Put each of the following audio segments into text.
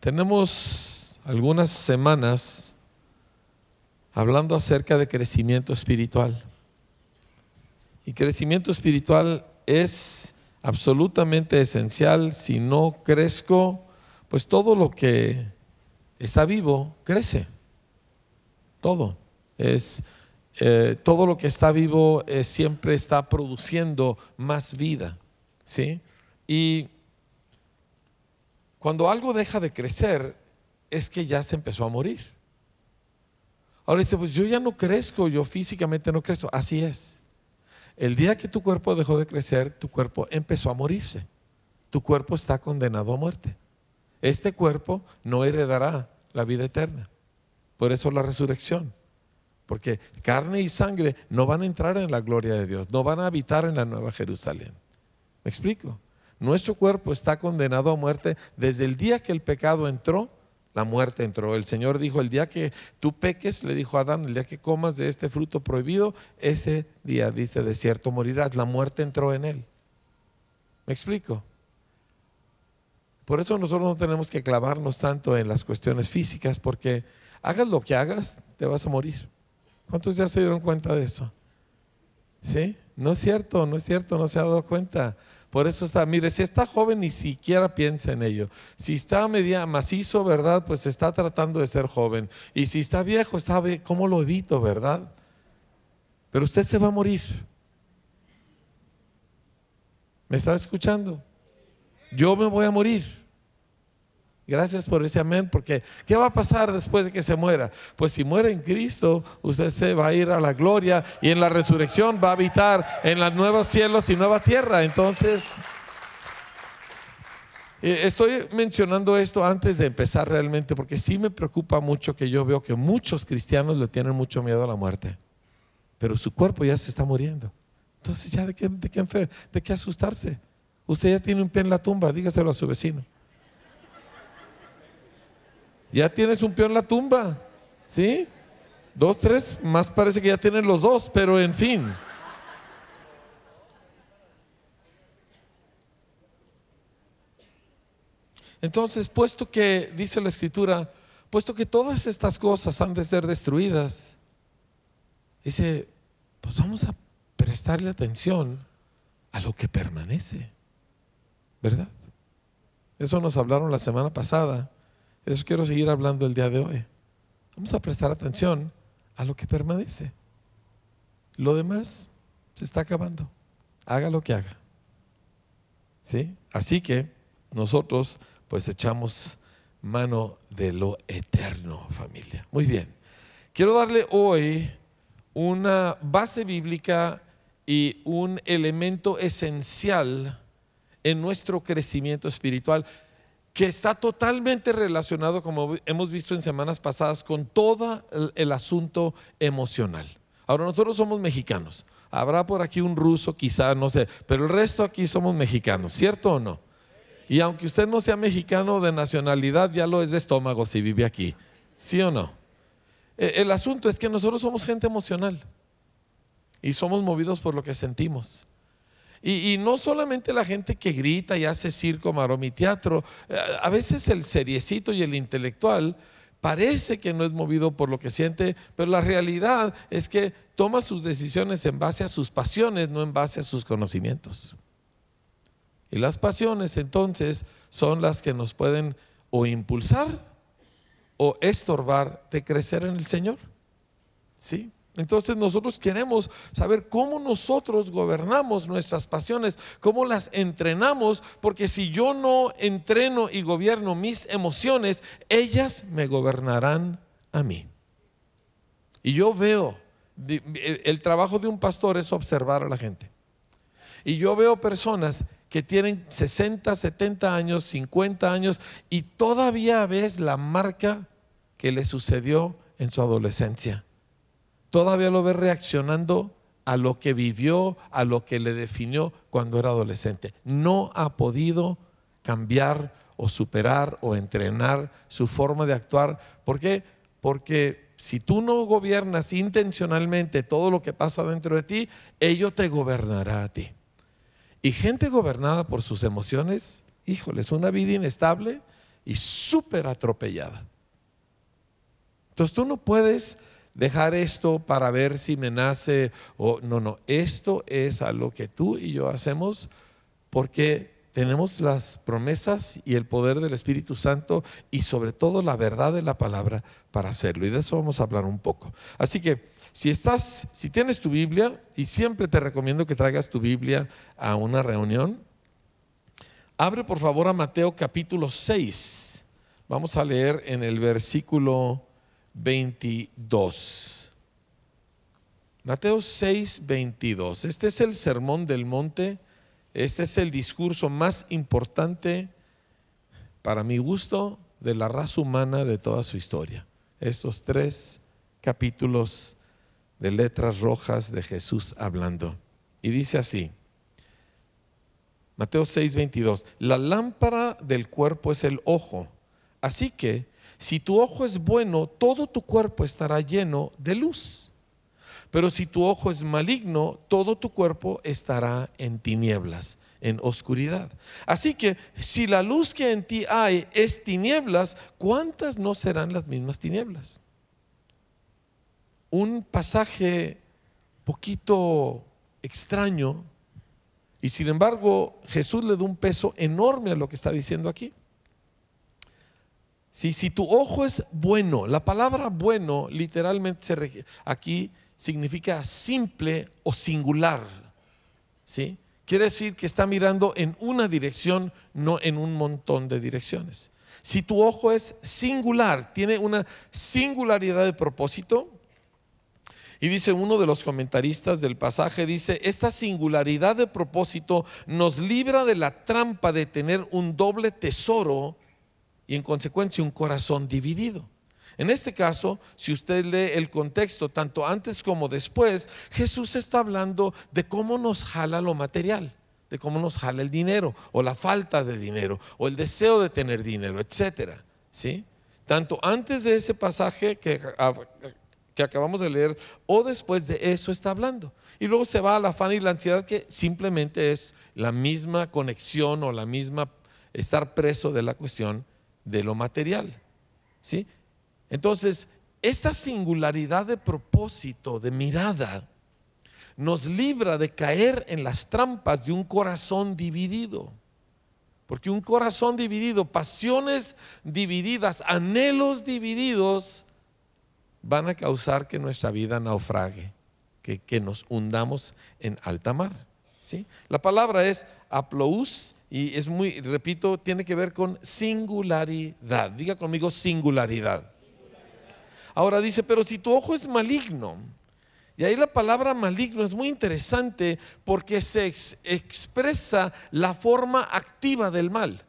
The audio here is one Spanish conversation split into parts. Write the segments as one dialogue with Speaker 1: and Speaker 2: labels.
Speaker 1: Tenemos algunas semanas hablando acerca de crecimiento espiritual. Y crecimiento espiritual es absolutamente esencial. Si no crezco, pues todo lo que está vivo crece. Todo. Es, eh, todo lo que está vivo eh, siempre está produciendo más vida. ¿sí? Y cuando algo deja de crecer, es que ya se empezó a morir. Ahora dice, pues yo ya no crezco, yo físicamente no crezco. Así es. El día que tu cuerpo dejó de crecer, tu cuerpo empezó a morirse. Tu cuerpo está condenado a muerte. Este cuerpo no heredará la vida eterna. Por eso la resurrección. Porque carne y sangre no van a entrar en la gloria de Dios, no van a habitar en la nueva Jerusalén. ¿Me explico? Nuestro cuerpo está condenado a muerte desde el día que el pecado entró, la muerte entró. El Señor dijo, el día que tú peques, le dijo a Adán, el día que comas de este fruto prohibido, ese día, dice, de cierto morirás. La muerte entró en él. ¿Me explico? Por eso nosotros no tenemos que clavarnos tanto en las cuestiones físicas, porque hagas lo que hagas, te vas a morir. ¿Cuántos ya se dieron cuenta de eso? ¿Sí? No es cierto, no es cierto, no se ha dado cuenta. Por eso está, mire, si está joven ni siquiera piensa en ello. Si está media macizo, ¿verdad? Pues está tratando de ser joven. Y si está viejo, está, ¿cómo lo evito, verdad? Pero usted se va a morir. ¿Me está escuchando? Yo me voy a morir. Gracias por ese amén, porque ¿qué va a pasar después de que se muera? Pues si muere en Cristo, usted se va a ir a la gloria y en la resurrección va a habitar en los nuevos cielos y nueva tierra. Entonces, eh, estoy mencionando esto antes de empezar realmente, porque sí me preocupa mucho que yo veo que muchos cristianos le tienen mucho miedo a la muerte, pero su cuerpo ya se está muriendo. Entonces, ¿ya de qué, de de qué asustarse? Usted ya tiene un pie en la tumba, dígaselo a su vecino. Ya tienes un peón en la tumba, ¿sí? Dos, tres, más parece que ya tienen los dos, pero en fin. Entonces, puesto que, dice la escritura, puesto que todas estas cosas han de ser destruidas, dice, pues vamos a prestarle atención a lo que permanece, ¿verdad? Eso nos hablaron la semana pasada. Eso quiero seguir hablando el día de hoy. Vamos a prestar atención a lo que permanece. Lo demás se está acabando. Haga lo que haga. ¿Sí? Así que nosotros pues echamos mano de lo eterno, familia. Muy bien. Quiero darle hoy una base bíblica y un elemento esencial en nuestro crecimiento espiritual que está totalmente relacionado, como hemos visto en semanas pasadas, con todo el, asunto emocional. Ahora nosotros somos mexicanos. Habrá por aquí un ruso, quizá, no sé, pero el resto aquí somos mexicanos, ¿cierto o no? Y aunque usted no sea mexicano de nacionalidad, ya lo es de estómago si vive aquí, ¿sí o no? E, el asunto es que nosotros somos gente emocional y somos movidos por lo que sentimos. Y, no solamente la gente que grita y hace circo, maroma teatro, eh, a veces el seriecito y el intelectual parece que no es movido por lo que siente, pero la realidad es que toma sus decisiones en base a sus pasiones, no en base a sus conocimientos. Y las pasiones entonces son las que nos pueden o impulsar o estorbar de crecer en el Señor. ¿Sí? Entonces nosotros queremos saber cómo nosotros gobernamos nuestras pasiones, cómo las entrenamos, porque si yo no entreno y gobierno mis emociones, ellas me gobernarán a mí. Y yo veo, el trabajo de un pastor es observar a la gente. Y yo veo personas que tienen 60, 70 años, 50 años y todavía ves la marca que le sucedió en su adolescencia todavía lo ve reaccionando a lo que vivió, a lo que le definió cuando era adolescente. No ha podido cambiar o superar o entrenar su forma de actuar. ¿Por qué? Porque si tú no gobiernas intencionalmente todo lo que pasa dentro de ti, ello te gobernará a ti. Y gente gobernada por sus emociones, híjole, es una vida inestable y súper atropellada. Entonces tú no puedes dejar esto para ver si me nace o no, no, esto es a lo que tú y yo hacemos porque tenemos las promesas y el poder del Espíritu Santo y sobre todo la verdad de la palabra para hacerlo. Y de eso vamos a hablar un poco. Así que si estás, si tienes tu Biblia, y siempre te recomiendo que traigas tu Biblia a una reunión, abre por favor a Mateo capítulo 6. Vamos a leer en el versículo 22. Mateo 6, 22. Este es el sermón del monte este es el discurso más importante, para mi gusto, de la raza humana de toda su historia. Estos tres capítulos de letras rojas de Jesús hablando. Y dice así, Mateo 6, 22, la lámpara del cuerpo es el ojo. Así que si tu ojo es bueno, todo tu cuerpo estará lleno de luz. Pero si tu ojo es maligno, todo tu cuerpo estará en tinieblas, en oscuridad. Así que si la luz que en ti hay es tinieblas, ¿cuántas no serán las mismas tinieblas? Un pasaje poquito extraño y sin embargo Jesús le da un peso enorme a lo que está diciendo aquí. Si, tu ojo es bueno, la palabra bueno literalmente aquí significa simple o singular. ¿sí? Quiere decir que está mirando en una dirección, no en un montón de direcciones. Si tu ojo es singular, tiene una singularidad de propósito, y dice uno de los comentaristas del pasaje, dice, esta singularidad de propósito nos libra de la trampa de tener un doble tesoro y en consecuencia un corazón dividido. En este caso, si usted lee el contexto, tanto antes como después, Jesús está hablando de cómo nos jala lo material, de cómo nos jala el dinero, o la falta de dinero, o el deseo de tener dinero, etcétera. ¿Sí? Tanto antes de ese pasaje que, que acabamos de leer, o después de eso está hablando. Y luego se va al afán y la ansiedad, que simplemente es la misma conexión o la misma estar preso de la cuestión de lo material. ¿Sí? Entonces, esta singularidad de propósito, de mirada, nos libra de caer en las trampas de un corazón dividido. Porque un corazón dividido, pasiones divididas, anhelos divididos, van a causar que nuestra vida naufrague, que, nos hundamos en alta mar. ¿sí? La palabra es aplous y es muy, repito, tiene que ver con singularidad. Diga conmigo singularidad. Ahora dice, pero si tu ojo es maligno, y ahí la palabra maligno es muy interesante porque se expresa la forma activa del mal.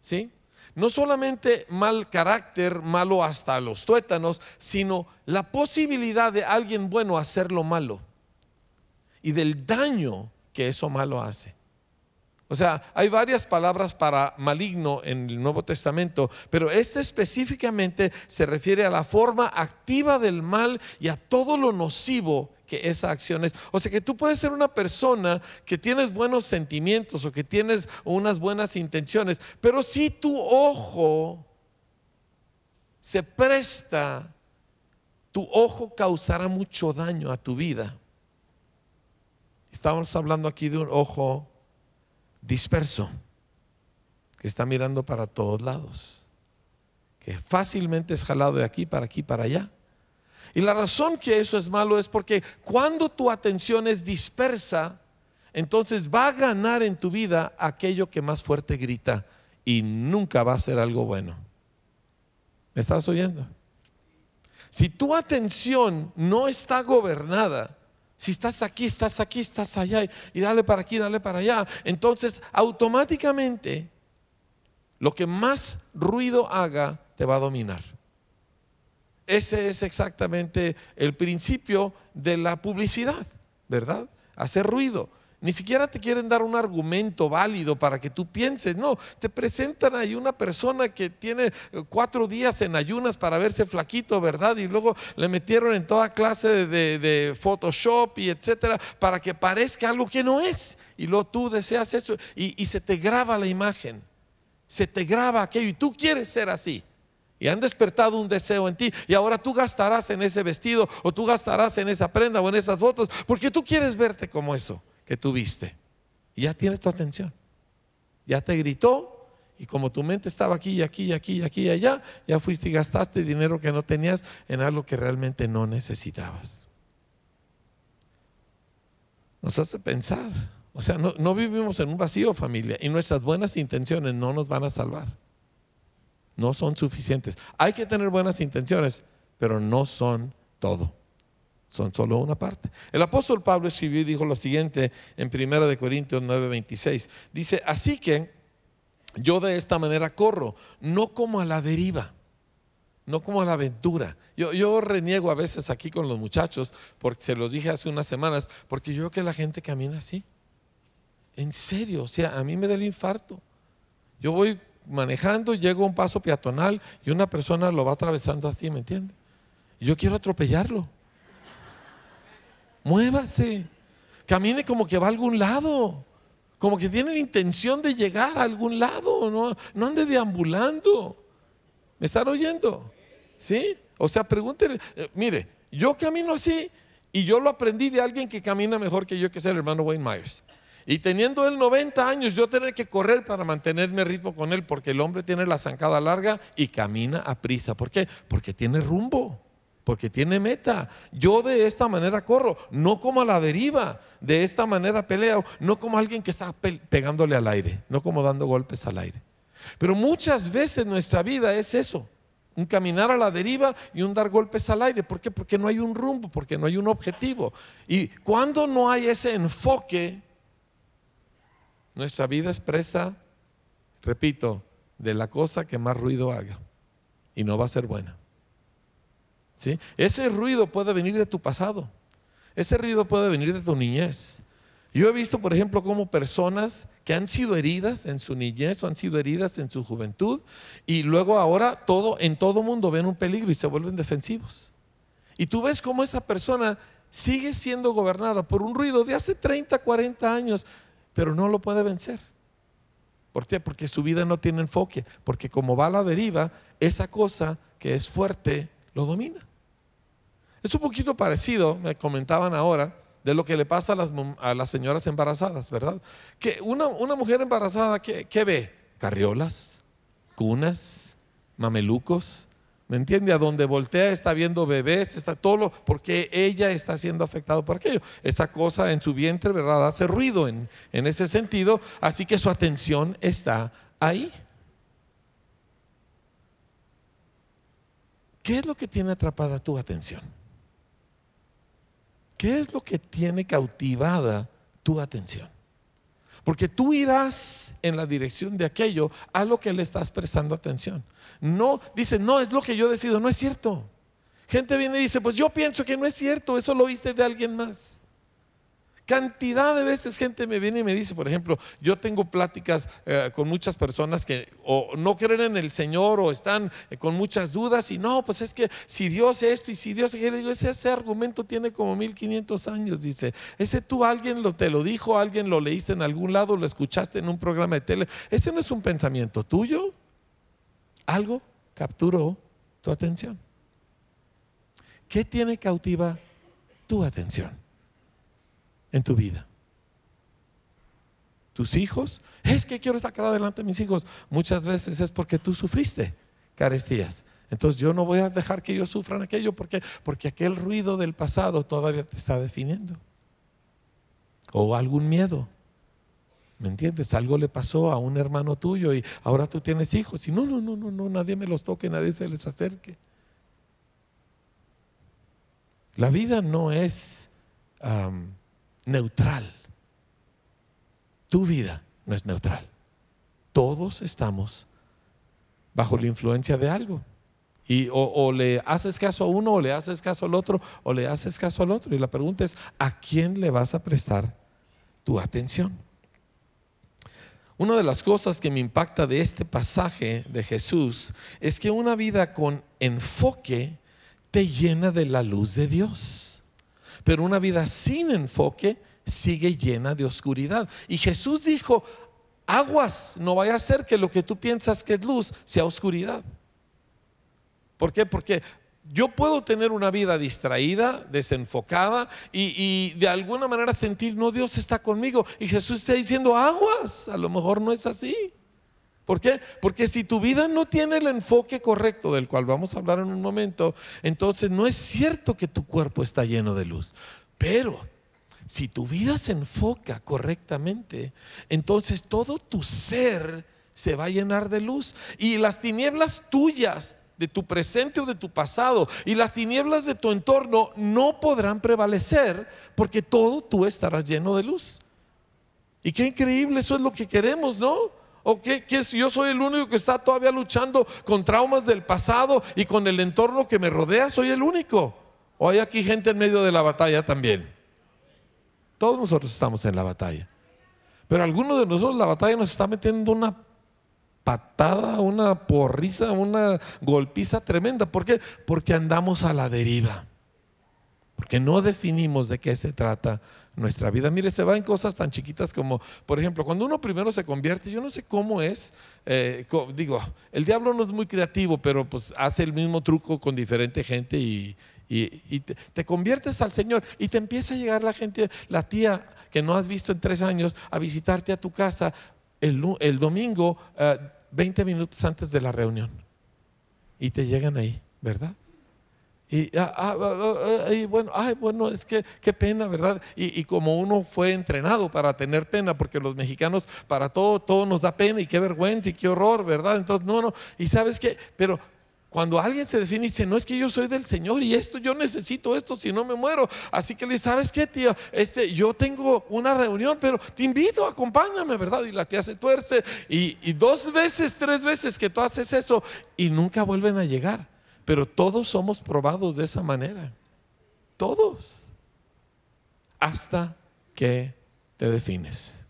Speaker 1: ¿Sí? No solamente mal carácter, malo hasta los tuétanos, sino la posibilidad de alguien bueno hacerlo malo y del daño que eso malo hace. O sea, hay varias palabras para maligno en el Nuevo Testamento, pero este específicamente se refiere a la forma activa del mal y a todo lo nocivo que esa acción es. O sea que tú puedes ser una persona que tienes buenos sentimientos o que tienes unas buenas intenciones, pero si tu ojo se presta, tu ojo causará mucho daño a tu vida. Estamos hablando aquí de un ojo disperso, que está mirando para todos lados, que fácilmente es jalado de aquí para aquí para allá. Y la razón que eso es malo es porque cuando tu atención es dispersa, entonces va a ganar en tu vida aquello que más fuerte grita y nunca va a ser algo bueno. ¿Me estás oyendo? Si tu atención no está gobernada si estás aquí, estás aquí, estás allá y dale para aquí, dale para allá, entonces automáticamente lo que más ruido haga te va a dominar. Ese es exactamente el principio de la publicidad, ¿verdad? Hacer ruido. Ni siquiera te quieren dar un argumento válido para que tú pienses. No, te presentan ahí una persona que tiene eh, cuatro días en ayunas para verse flaquito, ¿verdad? Y luego le metieron en toda clase de, Photoshop y etcétera para que parezca algo que no es. Y luego tú deseas eso y, y se te graba la imagen. se te graba aquello y tú quieres ser así. Y han despertado un deseo en ti y ahora tú gastarás en ese vestido o tú gastarás en esa prenda o en esas fotos porque tú quieres verte como eso que tú viste. Y ya tiene tu atención. Ya te gritó y como tu mente estaba aquí y aquí y aquí y aquí y allá, ya fuiste y gastaste dinero que no tenías en algo que realmente no necesitabas. Nos hace pensar. O sea, no vivimos en un vacío familia y nuestras buenas intenciones no nos van a salvar no son suficientes. Hay que tener buenas intenciones, pero no son todo. Son solo una parte. El apóstol Pablo escribió y dijo lo siguiente en 1 de Corintios 9:26. Dice, así que yo de esta manera corro, no como a la deriva, no como a la aventura. Yo, yo reniego a veces aquí con los muchachos, porque se los dije hace unas semanas, porque yo veo que la gente camina así. En serio, o sea, a mí me da el infarto. Yo voy manejando, llego a un paso peatonal y una persona lo va atravesando así, ¿me entiende? Yo quiero atropellarlo. Muévase, camine como que va a algún lado, como que tiene intención de llegar a algún lado, no, no ande deambulando. ¿Me están oyendo? ¿Sí? O sea, pregúntele, eh, mire, yo camino así y yo lo aprendí de alguien que camina mejor que yo, que es el hermano Wayne Myers. Y teniendo él 90 años, yo tenía que correr para mantenerme ritmo con él, porque el hombre tiene la zancada larga y camina a prisa. ¿Por qué? Porque tiene rumbo, porque tiene meta. Yo de esta manera corro, no como a la deriva, de esta manera peleo, no como alguien que está pegándole al aire, no como dando golpes al aire. Pero muchas veces nuestra vida es eso, un caminar a la deriva y un dar golpes al aire. ¿Por qué? Porque no hay un rumbo, porque no hay un objetivo. Y cuando no hay ese enfoque, nuestra vida expresa, repito, de la cosa que más ruido haga y no va a ser buena. Ese ruido puede venir de tu pasado, ese ruido puede venir de tu niñez. Yo he visto, por ejemplo, como personas que han sido heridas en su niñez o han sido heridas en su juventud y luego ahora todo en todo mundo ven un peligro y se vuelven defensivos. Y tú ves cómo esa persona sigue siendo gobernada por un ruido de hace 30, 40 años pero no lo puede vencer. ¿Por qué? Porque su vida no tiene enfoque, porque como va a la deriva, esa cosa que es fuerte lo domina. Es un poquito parecido, me comentaban ahora, de lo que le pasa a las, señoras embarazadas, ¿verdad? Que una, mujer embarazada, ¿qué, ¿qué ve? Carriolas, cunas, mamelucos, ¿Me entiende? A donde voltea está viendo bebés, está todo, porque ella está siendo afectada por aquello. Esa cosa en su vientre, ¿verdad? Hace ruido en, en ese sentido, así que su atención está ahí. ¿Qué es lo que tiene atrapada tu atención? ¿Qué es lo que tiene cautivada tu atención? Porque tú irás en la dirección de aquello a lo que le estás prestando atención. No, dice, no, es lo que yo decido, no es cierto. Gente viene y dice, pues yo pienso que no es cierto, eso lo viste de alguien más. Cantidad de veces gente me viene y me dice, por ejemplo, yo tengo pláticas eh, con muchas personas que o no creen en el Señor o están eh, con muchas dudas y no, pues es que si Dios es esto y si Dios es ese, ese argumento tiene como 1500 años, dice. Ese tú alguien lo, te lo dijo, alguien lo leíste en algún lado, lo escuchaste en un programa de tele. Ese no es un pensamiento tuyo. Algo capturó tu atención. ¿Qué tiene cautiva tu atención? En tu vida. Tus hijos, es que quiero sacar adelante a mis hijos. Muchas veces es porque tú sufriste carestías. Entonces yo no voy a dejar que ellos sufran aquello porque, porque aquel ruido del pasado todavía te está definiendo. O algún miedo. ¿Me entiendes? Algo le pasó a un hermano tuyo y ahora tú tienes hijos y no, no, no, no, no, nadie me los toque, nadie se les acerque. La vida no es neutral. Tu vida no es neutral. Todos estamos bajo la influencia de algo. Y o, le haces caso a uno, o le haces caso al otro, o le haces caso al otro. Y la pregunta es, ¿a quién le vas a prestar tu atención? Una de las cosas que me impacta de este pasaje de Jesús es que una vida con enfoque te llena de la luz de Dios. Pero una vida sin enfoque sigue llena de oscuridad. Y Jesús dijo, aguas, no vaya a ser que lo que tú piensas que es luz sea oscuridad. ¿Por qué? Porque yo puedo tener una vida distraída, desenfocada y, de alguna manera sentir, no, Dios está conmigo. Y Jesús está diciendo, aguas, a lo mejor no es así. ¿Por qué? Porque si tu vida no tiene el enfoque correcto del cual vamos a hablar en un momento, entonces no es cierto que tu cuerpo está lleno de luz. Pero si tu vida se enfoca correctamente, entonces todo tu ser se va a llenar de luz y las tinieblas tuyas de tu presente o de tu pasado y las tinieblas de tu entorno no podrán prevalecer porque todo tú estarás lleno de luz. Y qué increíble, eso es lo que queremos, ¿no? ¿O qué, yo soy el único que está todavía luchando con traumas del pasado y con el entorno que me rodea? Soy el único. ¿O hay aquí gente en medio de la batalla también? Todos nosotros estamos en la batalla. Pero algunos de nosotros la batalla nos está metiendo una patada, una porriza, una golpiza tremenda. ¿Por qué? Porque andamos a la deriva. Porque no definimos de qué se trata nuestra vida. Mire, se va en cosas tan chiquitas como, por ejemplo, cuando uno primero se convierte, yo no sé cómo es, eh, digo, el diablo no es muy creativo, pero pues hace el mismo truco con diferente gente y, te, conviertes al Señor y te empieza a llegar la gente, la tía que no has visto en tres años, a visitarte a tu casa el, domingo, 20 eh, minutos antes de la reunión. Y te llegan ahí, ¿verdad? Y, ah, ah, ah, bueno, ay, bueno, es que qué pena, ¿verdad? Y, y, como uno fue entrenado para tener pena, porque los mexicanos para todo, todo nos da pena y qué vergüenza y qué horror, ¿verdad? Entonces, no, no, y sabes qué, pero cuando alguien se define y dice, no es que yo soy del Señor y esto, yo necesito esto, si no me muero. Así que le dice, ¿sabes qué, tía? Este, yo tengo una reunión, pero te invito, acompáñame, ¿verdad? Y la tía se tuerce. Y, y dos veces, tres veces que tú haces eso y nunca vuelven a llegar. Pero todos somos probados de esa manera. Todos. Hasta que te defines.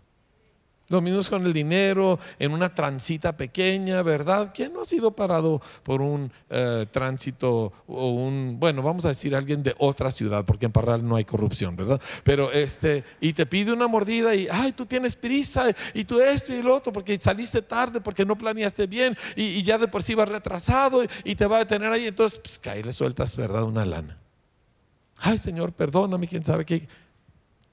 Speaker 1: Lo mismo con el dinero, en una transita pequeña, ¿verdad? ¿Quién no ha sido parado por un eh, tránsito o un, bueno, vamos a decir alguien de otra ciudad, porque en Parral no hay corrupción, ¿verdad? Pero este, y te pide una mordida y, ay, tú tienes prisa, y tú esto y el otro, porque saliste tarde, porque no planeaste bien, y, ya de por sí vas retrasado, y, te va a detener ahí, entonces, pues, ahí le sueltas, ¿verdad? Una lana. Ay, Señor, perdóname, quién sabe qué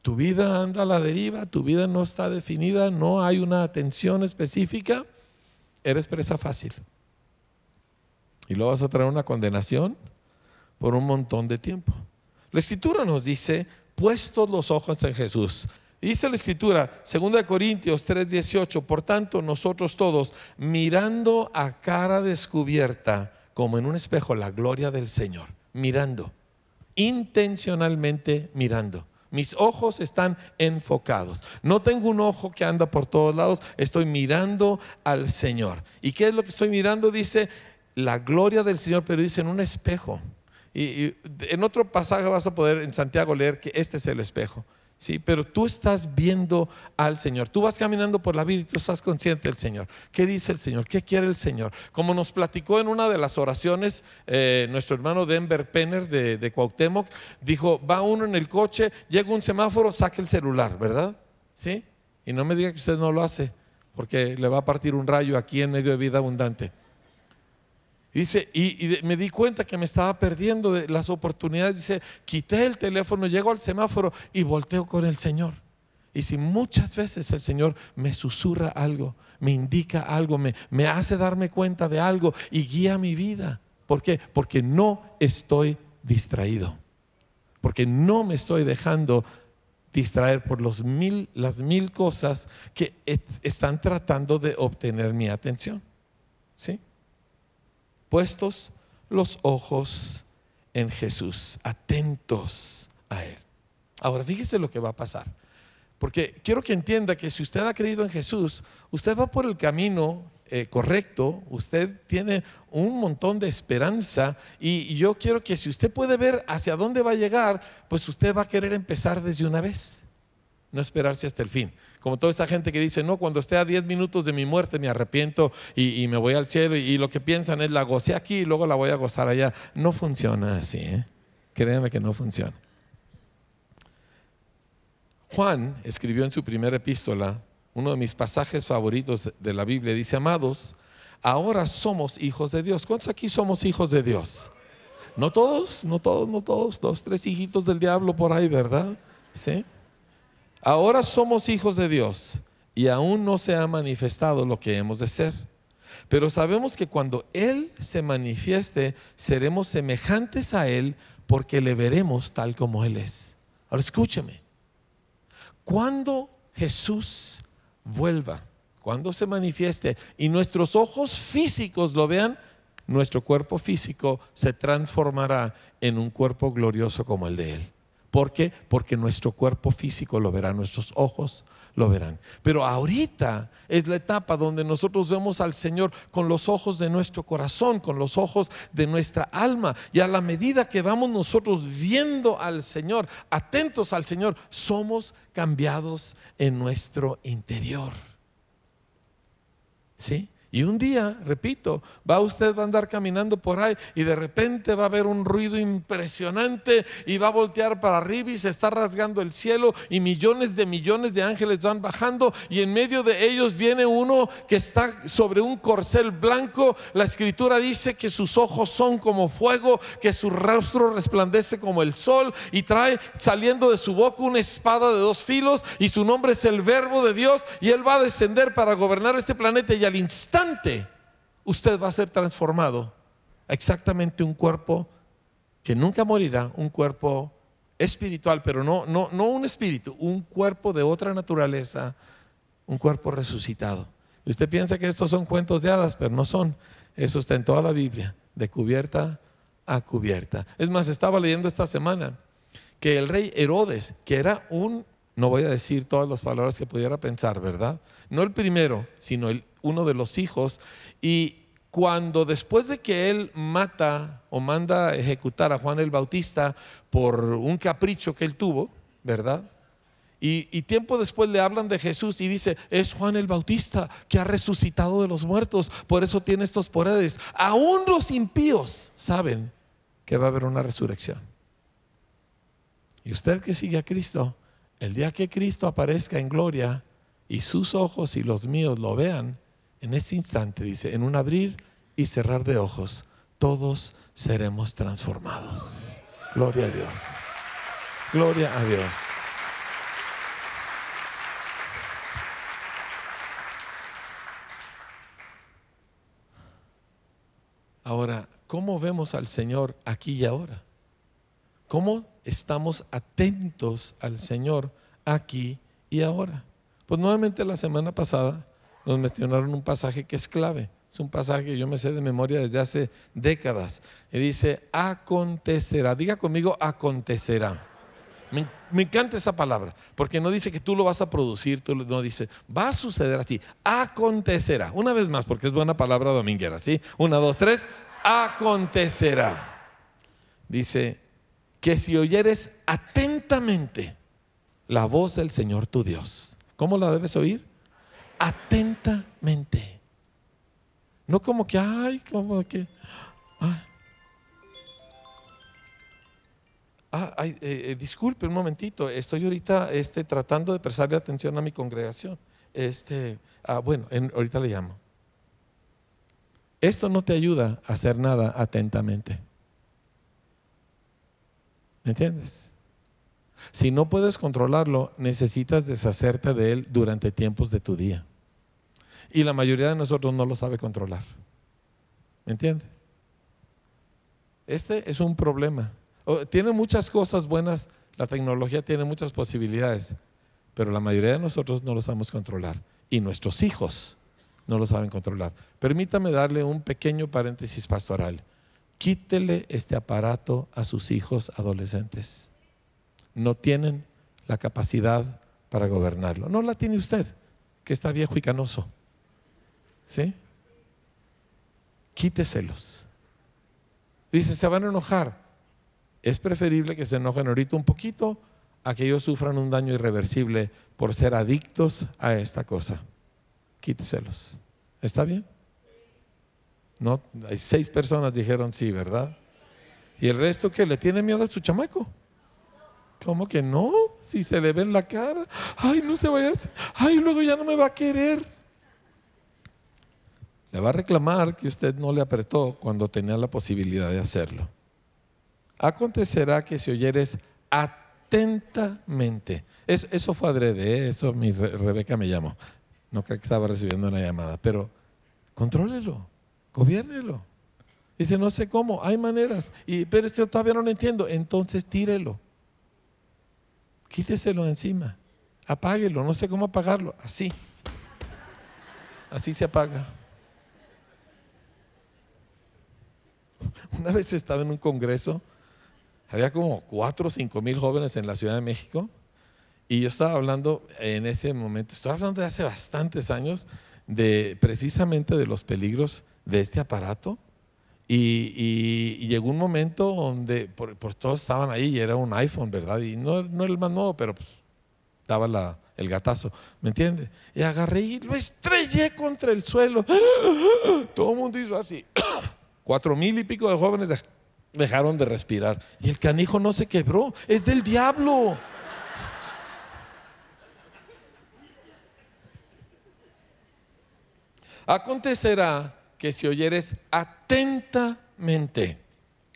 Speaker 1: tu vida anda a la deriva, tu vida no está definida, no hay una atención específica, eres presa fácil. Y luego vas a traer una condenación por un montón de tiempo. La escritura nos dice, puestos los ojos en Jesús. Dice la escritura, 2 Corintios 3:18, por tanto nosotros todos, mirando a cara descubierta, como en un espejo, la gloria del Señor, mirando, intencionalmente mirando. Mis ojos están enfocados. No tengo un ojo que anda por todos lados, estoy mirando al Señor. ¿Y qué es lo que estoy mirando? Dice la gloria del Señor, pero dice en un espejo. Y, en otro pasaje vas a poder en Santiago leer que este es el espejo. Sí, pero tú estás viendo al Señor. Tú vas caminando por la vida y tú estás consciente del Señor. ¿Qué dice el Señor? ¿Qué quiere el Señor? Como nos platicó en una de las oraciones, eh, nuestro hermano Denver Penner de, de Cuauhtémoc dijo: Va uno en el coche, llega un semáforo, saque el celular, ¿verdad? ¿Sí? Y no me diga que usted no lo hace, porque le va a partir un rayo aquí en medio de vida abundante. Dice, y, me di cuenta que me estaba perdiendo las oportunidades. Dice, quité el teléfono, llego al semáforo y volteo con el Señor. Y si muchas veces el Señor me susurra algo, me indica algo, me, me hace darme cuenta de algo y guía mi vida. ¿Por qué? Porque no estoy distraído. Porque no me estoy dejando distraer por los mil, las mil cosas que están tratando de obtener mi atención. ¿Sí? Puestos los ojos en Jesús, atentos a Él. Ahora, fíjese lo que va a pasar. Porque quiero que entienda que si usted ha creído en Jesús, usted va por el camino eh, correcto, usted tiene un montón de esperanza y yo quiero que si usted puede ver hacia dónde va a llegar, pues usted va a querer empezar desde una vez no esperarse hasta el fin. Como toda esa gente que dice, no, cuando esté a 10 minutos de mi muerte me arrepiento y, me voy al cielo y, lo que piensan es la gocé aquí y luego la voy a gozar allá. No funciona así, ¿eh? créeme que no funciona. Juan escribió en su primera epístola, uno de mis pasajes favoritos de la Biblia, dice, amados, ahora somos hijos de Dios. ¿Cuántos aquí somos hijos de Dios? No todos, no todos, no todos, dos, tres hijitos del diablo por ahí, ¿verdad? Sí. Ahora somos hijos de Dios y aún no se ha manifestado lo que hemos de ser. Pero sabemos que cuando Él se manifieste, seremos semejantes a Él porque le veremos tal como Él es. Ahora escúchame. Cuando Jesús vuelva, cuando se manifieste y nuestros ojos físicos lo vean, nuestro cuerpo físico se transformará en un cuerpo glorioso como el de Él. ¿Por qué? Porque nuestro cuerpo físico lo verá, nuestros ojos lo verán. Pero ahorita es la etapa donde nosotros vemos al Señor con los ojos de nuestro corazón, con los ojos de nuestra alma. Y a la medida que vamos nosotros viendo al Señor, atentos al Señor, somos cambiados en nuestro interior. ¿Sí? Y un día, repito, va usted a andar caminando por ahí y de repente va a haber un ruido impresionante y va a voltear para arriba y se está rasgando el cielo y millones de millones de ángeles van bajando y en medio de ellos viene uno que está sobre un corcel blanco. La escritura dice que sus ojos son como fuego, que su rostro resplandece como el sol y trae saliendo de su boca una espada de dos filos y su nombre es el verbo de Dios y él va a descender para gobernar este planeta y al instante usted va a ser transformado exactamente un cuerpo que nunca morirá, un cuerpo espiritual, pero no, no, no un espíritu, un cuerpo de otra naturaleza, un cuerpo resucitado. Usted piensa que estos son cuentos de hadas, pero no son. Eso está en toda la Biblia, de cubierta a cubierta. Es más, estaba leyendo esta semana que el rey Herodes, que era un, no voy a decir todas las palabras que pudiera pensar, ¿verdad? No el primero, sino el uno de los hijos, y cuando después de que él mata o manda a ejecutar a Juan el Bautista por un capricho que él tuvo, ¿verdad? Y, tiempo después le hablan de Jesús y dice, es Juan el Bautista que ha resucitado de los muertos, por eso tiene estos poderes. Aún los impíos saben que va a haber una resurrección. Y usted que sigue a Cristo, el día que Cristo aparezca en gloria y sus ojos y los míos lo vean, en ese instante, dice, en un abrir y cerrar de ojos, todos seremos transformados. Gloria a Dios. Gloria a Dios. Ahora, ¿cómo vemos al Señor aquí y ahora? ¿Cómo estamos atentos al Señor aquí y ahora? Pues nuevamente la semana pasada nos mencionaron un pasaje que es clave. Es un pasaje que yo me sé de memoria desde hace décadas. Y dice, acontecerá. Diga conmigo, acontecerá. Me, encanta esa palabra, porque no dice que tú lo vas a producir, tú no dice, va a suceder así, acontecerá. Una vez más, porque es buena palabra dominguera, ¿sí? Una, dos, tres, acontecerá. Dice, que si oyeres atentamente la voz del Señor tu Dios, ¿cómo la debes oír? Atentamente. No como que, ay, como que... Ah, eh, eh, disculpe un momentito, estoy ahorita este, tratando de prestarle atención a mi congregación. Este, ah, bueno, ahorita le llamo. Esto no te ayuda a hacer nada atentamente. ¿Me entiendes? Si no puedes controlarlo, necesitas deshacerte de él durante tiempos de tu día. Y la mayoría de nosotros no lo sabe controlar. ¿Me entiende? Este es un problema. Tiene muchas cosas buenas, la tecnología tiene muchas posibilidades, pero la mayoría de nosotros no lo sabemos controlar. Y nuestros hijos no lo saben controlar. Permítame darle un pequeño paréntesis pastoral. Quítele este aparato a sus hijos adolescentes. No tienen la capacidad para gobernarlo. No la tiene usted, que está viejo y canoso. ¿Sí? Quíteselos. Dice, se van a enojar. Es preferible que se enojen ahorita un poquito a que ellos sufran un daño irreversible por ser adictos a esta cosa. Quíteselos. ¿Está bien? No, hay seis personas dijeron sí, ¿verdad? Y el resto que le tiene miedo a su chamaco. ¿Cómo que no? Si se le ve en la cara. Ay, no se vaya. Ay, luego ya no me va a querer. Le va a reclamar que usted no le apretó cuando tenía la posibilidad de hacerlo. Acontecerá que si oyeres atentamente, eso, fue adrede, ¿eh? eso mi Rebeca me llamó. No creo que estaba recibiendo una llamada, pero contrólelo, gobiernelo. Dice, no sé cómo, hay maneras, y, pero yo todavía no lo entiendo, entonces tírelo. Quíteselo encima, apáguelo, no sé cómo apagarlo, así. Así se apaga. Una vez estaba en un congreso, había como cuatro o cinco mil jóvenes en la Ciudad de México, y yo estaba hablando en ese momento, estoy hablando de hace bastantes años, de precisamente de los peligros de este aparato. Y, llegó un momento donde por, todos estaban ahí y era un iPhone, ¿verdad? Y no, no el más nuevo, pero pues, daba la, el gatazo, ¿me entiende? Y agarré y lo estrellé contra el suelo. Todo el mundo hizo así. Cuatro mil y pico de jóvenes dejaron de respirar. Y el canijo no se quebró, es del diablo. Acontecerá que si oyeres atentamente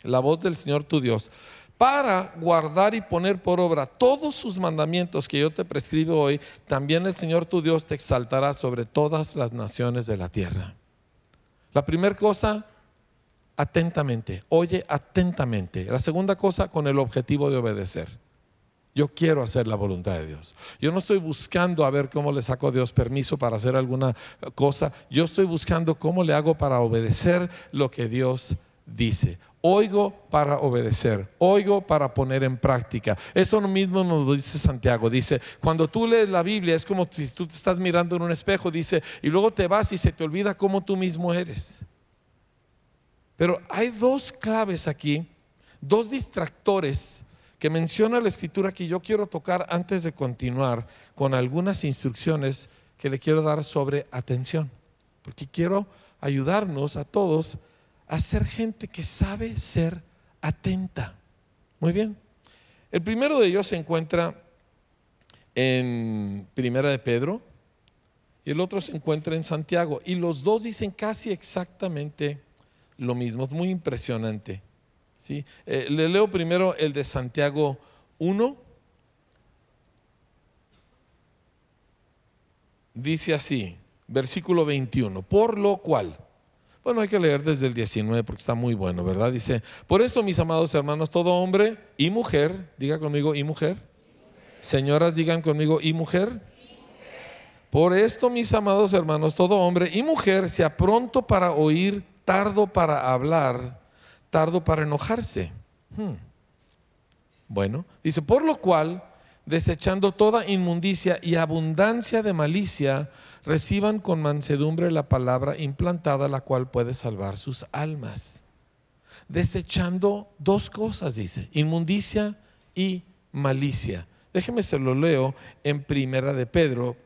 Speaker 1: la voz del Señor tu Dios, para guardar y poner por obra todos sus mandamientos que yo te prescribo hoy, también el Señor tu Dios te exaltará sobre todas las naciones de la tierra. La primera cosa, atentamente, oye atentamente. La segunda cosa, con el objetivo de obedecer. Yo quiero hacer la voluntad de Dios. Yo no estoy buscando a ver cómo le saco a Dios permiso para hacer alguna cosa. Yo estoy buscando cómo le hago para obedecer lo que Dios dice. Oigo para obedecer, oigo para poner en práctica. Eso mismo nos lo dice Santiago. Dice, cuando tú lees la Biblia es como si tú te estás mirando en un espejo, dice, y luego te vas y se te olvida cómo tú mismo eres. Pero hay dos claves aquí, dos distractores que menciona la escritura que yo quiero tocar antes de continuar con algunas instrucciones que le quiero dar sobre atención, porque quiero ayudarnos a todos a ser gente que sabe ser atenta. Muy bien. El primero de ellos se encuentra en Primera de Pedro y el otro se encuentra en Santiago y los dos dicen casi exactamente lo mismo, es muy impresionante. ¿sí? Eh, le leo primero el de Santiago 1. Dice así, versículo 21, por lo cual, bueno, hay que leer desde el 19 porque está muy bueno, ¿verdad? Dice, por esto, mis amados hermanos, todo hombre y mujer, diga conmigo, y mujer. Señoras, digan conmigo, y mujer. Por esto, mis amados hermanos, todo hombre y mujer sea pronto para oír, tardo para hablar, tardo para enojarse. Hmm. Bueno, dice, por lo cual, desechando toda inmundicia y abundancia de malicia, reciban con mansedumbre la palabra implantada, la cual puede salvar sus almas. Desechando dos cosas, dice, inmundicia y malicia. Déjeme se lo leo en Primera de Pedro,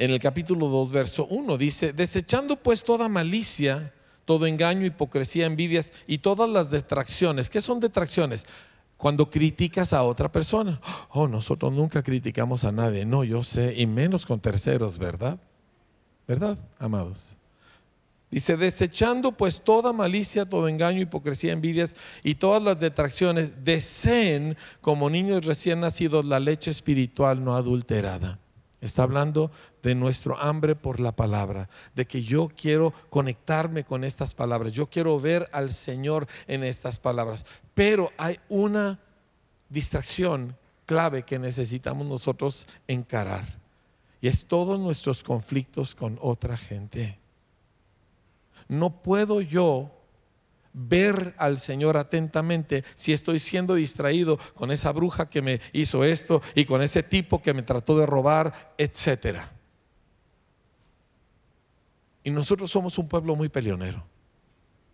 Speaker 1: en el capítulo 2, verso 1. Dice, desechando pues toda malicia, todo engaño, hipocresía, envidias y todas las distracciones. ¿Qué son detracciones? Cuando criticas a otra persona. Oh, nosotros nunca criticamos a nadie. No, yo sé, y menos con terceros, ¿verdad? ¿Verdad, amados? Dice, desechando pues toda malicia, todo engaño, hipocresía, envidias y todas las detracciones, deseen como niños recién nacidos la leche espiritual no adulterada Está hablando de nuestro hambre por la palabra, de que yo quiero conectarme con estas palabras, yo quiero ver al Señor en estas palabras. Pero hay una distracción clave que necesitamos nosotros encarar, y es todos nuestros conflictos con otra gente. No puedo yo ver al Señor atentamente si estoy siendo distraído con esa bruja que me hizo esto y con ese tipo que me trató de robar, etcétera. Y nosotros somos un pueblo muy peleonero.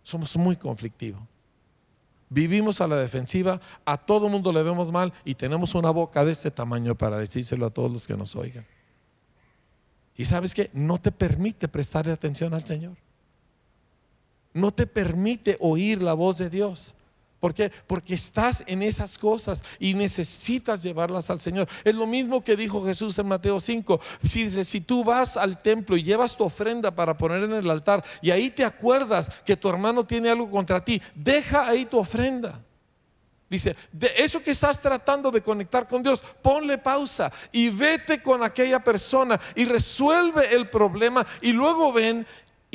Speaker 1: Somos muy conflictivos. Vivimos a la defensiva, a todo mundo le vemos mal y tenemos una boca de este tamaño para decírselo a todos los que nos oigan. Y sabes que no te permite prestarle atención al Señor no te permite oír la voz de Dios. ¿Por qué? Porque estás en esas cosas y necesitas llevarlas al Señor. Es lo mismo que dijo Jesús en Mateo 5. Si, dice, si tú vas al templo y llevas tu ofrenda para poner en el altar y ahí te acuerdas que tu hermano tiene algo contra ti, deja ahí tu ofrenda. Dice, de eso que estás tratando de conectar con Dios, ponle pausa y vete con aquella persona y resuelve el problema y luego ven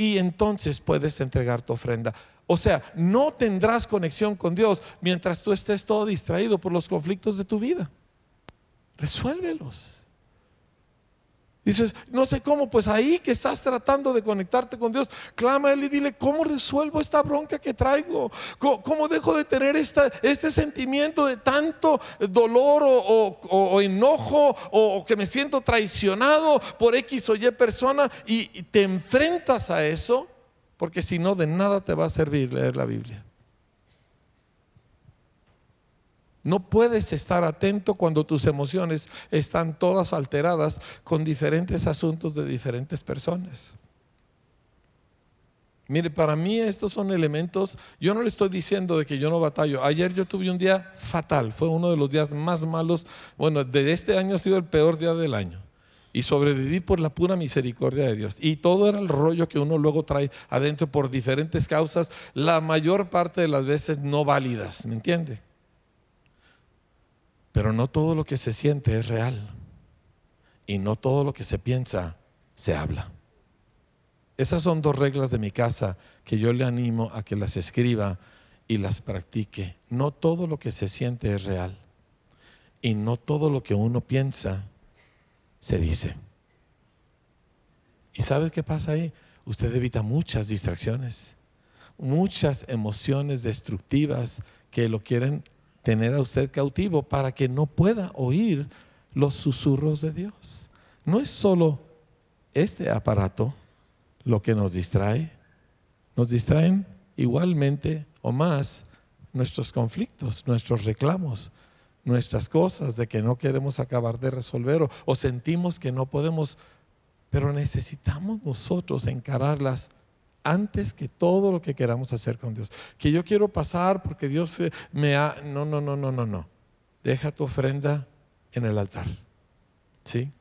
Speaker 1: y entonces puedes entregar tu ofrenda. O sea, no tendrás conexión con Dios mientras tú estés todo distraído por los conflictos de tu vida. Resuélvelos. Dices, no sé cómo, pues ahí que estás tratando de conectarte con Dios, clama a Él y dile, ¿cómo resuelvo esta bronca que traigo? ¿Cómo, dejo de tener este sentimiento de tanto dolor o, enojo o, que me siento traicionado por X o Y persona? y te enfrentas a eso porque si no, de nada te va a servir leer la Biblia. No puedes estar atento cuando tus emociones están todas alteradas con diferentes asuntos de diferentes personas. Mire, para mí estos son elementos, yo no le estoy diciendo de que yo no batallo. Ayer yo tuve un día fatal, fue uno de los días más malos, bueno, de este año ha sido el peor día del año y sobreviví por la pura misericordia de Dios. Y todo era el rollo que uno luego trae adentro por diferentes causas, la mayor parte de las veces no válidas, ¿me entiende? Pero no todo lo que se siente es real. Y no todo lo que se piensa se habla. Esas son dos reglas de mi casa que yo le animo a que las escriba y las practique. No todo lo que se siente es real. Y no todo lo que uno piensa se dice. ¿Y sabe qué pasa ahí? Usted evita muchas distracciones, muchas emociones destructivas que lo quieren tener a usted cautivo para que no pueda oír los susurros de Dios. No es solo este aparato lo que nos distrae, nos distraen igualmente o más nuestros conflictos, nuestros reclamos, nuestras cosas, de que no queremos acabar de resolver o, sentimos que no podemos, pero necesitamos nosotros encararlas antes que todo lo que queramos hacer con Dios. Que yo quiero pasar porque Dios me ha... No, no, no, no, no, no. Deja tu ofrenda en el altar. ¿Sí?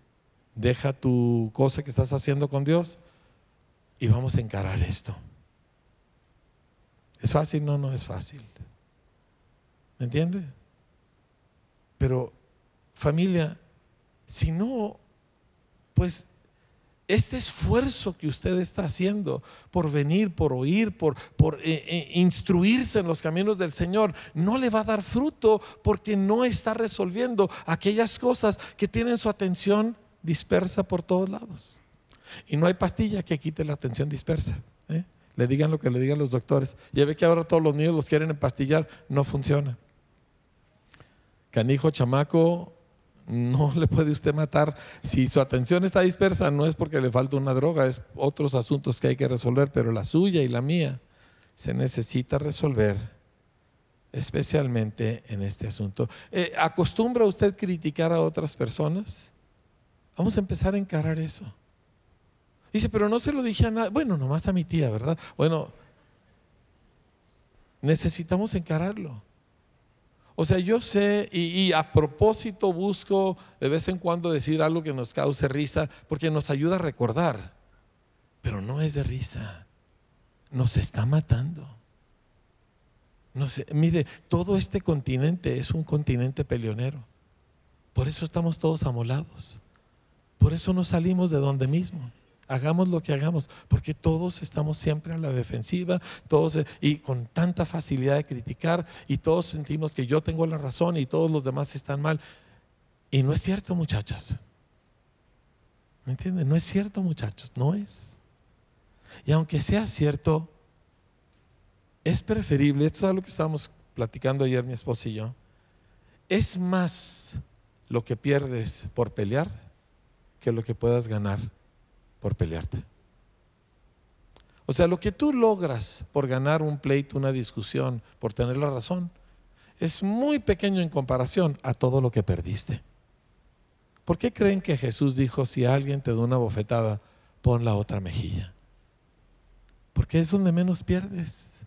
Speaker 1: Deja tu cosa que estás haciendo con Dios y vamos a encarar esto. ¿Es fácil? No, no es fácil. ¿Me entiende? Pero familia, si no, pues este esfuerzo que usted está haciendo por venir, por oír, por, eh, eh, instruirse en los caminos del Señor, no le va a dar fruto porque no está resolviendo aquellas cosas que tienen su atención dispersa por todos lados. Y no hay pastilla que quite la atención dispersa. ¿eh? Le digan lo que le digan los doctores. Ya ve que ahora todos los niños los quieren empastillar, no funciona. Canijo, chamaco, no le puede usted matar. Si su atención está dispersa, no es porque le falta una droga, es otros asuntos que hay que resolver, pero la suya y la mía se necesita resolver, especialmente en este asunto. Eh, ¿Acostumbra usted criticar a otras personas? Vamos a empezar a encarar eso. Dice, pero no se lo dije a nadie. Bueno, nomás a mi tía, ¿verdad? Bueno, necesitamos encararlo. O sea, yo sé y, a propósito busco de vez en cuando decir algo que nos cause risa porque nos ayuda a recordar, pero no es de risa, nos está matando. No mire, todo este continente es un continente peleonero. Por eso estamos todos amolados. Por eso no salimos de donde mismo hagamos lo que hagamos, porque todos estamos siempre a la defensiva, todos y con tanta facilidad de criticar y todos sentimos que yo tengo la razón y todos los demás están mal. Y no es cierto, muchachas. ¿Me entienden? No es cierto, muchachos, no es. Y aunque sea cierto, es preferible, esto es lo que estábamos platicando ayer mi esposa y yo, es más lo que pierdes por pelear que lo que puedas ganar por pelearte. O sea, lo que tú logras por ganar un pleito, una discusión, por tener la razón, es muy pequeño en comparación a todo lo que perdiste. ¿Por qué creen que Jesús dijo, si alguien te da una bofetada, pon la otra mejilla? Porque es donde menos pierdes.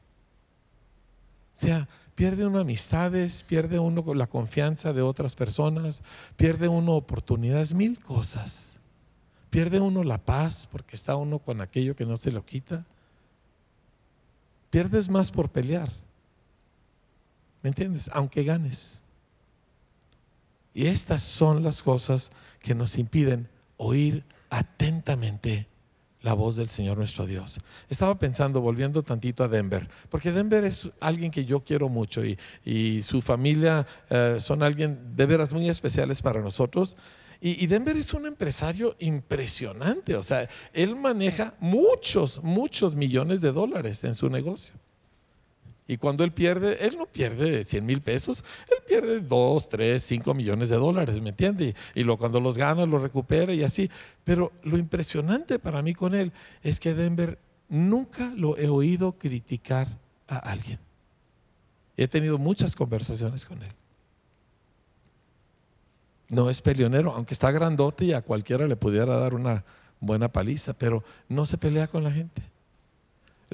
Speaker 1: O sea, pierde uno amistades, pierde uno la confianza de otras personas, pierde uno oportunidades, mil cosas. Pierde uno la paz porque está uno con aquello que no se lo quita. Pierdes más por pelear. ¿Me entiendes? Aunque ganes. Y estas son las cosas que nos impiden oír atentamente la voz del Señor nuestro Dios. Estaba pensando, volviendo tantito a Denver, porque Denver es alguien que yo quiero mucho y, su familia eh, son alguien de veras muy especiales para nosotros. Y, Denver es un empresario impresionante, o sea, él maneja muchos, muchos millones de dólares en su negocio. Y cuando él pierde, él no pierde 100 mil pesos, él pierde 2, 3, 5 millones de dólares, ¿me entiende? Y lo, cuando los gana, lo recupera y así. Pero lo impresionante para mí con él es que Denver nunca lo he oído criticar a alguien. He tenido muchas conversaciones con él. No es peleonero, aunque está grandote y a cualquiera le pudiera dar una buena paliza, pero no se pelea con la gente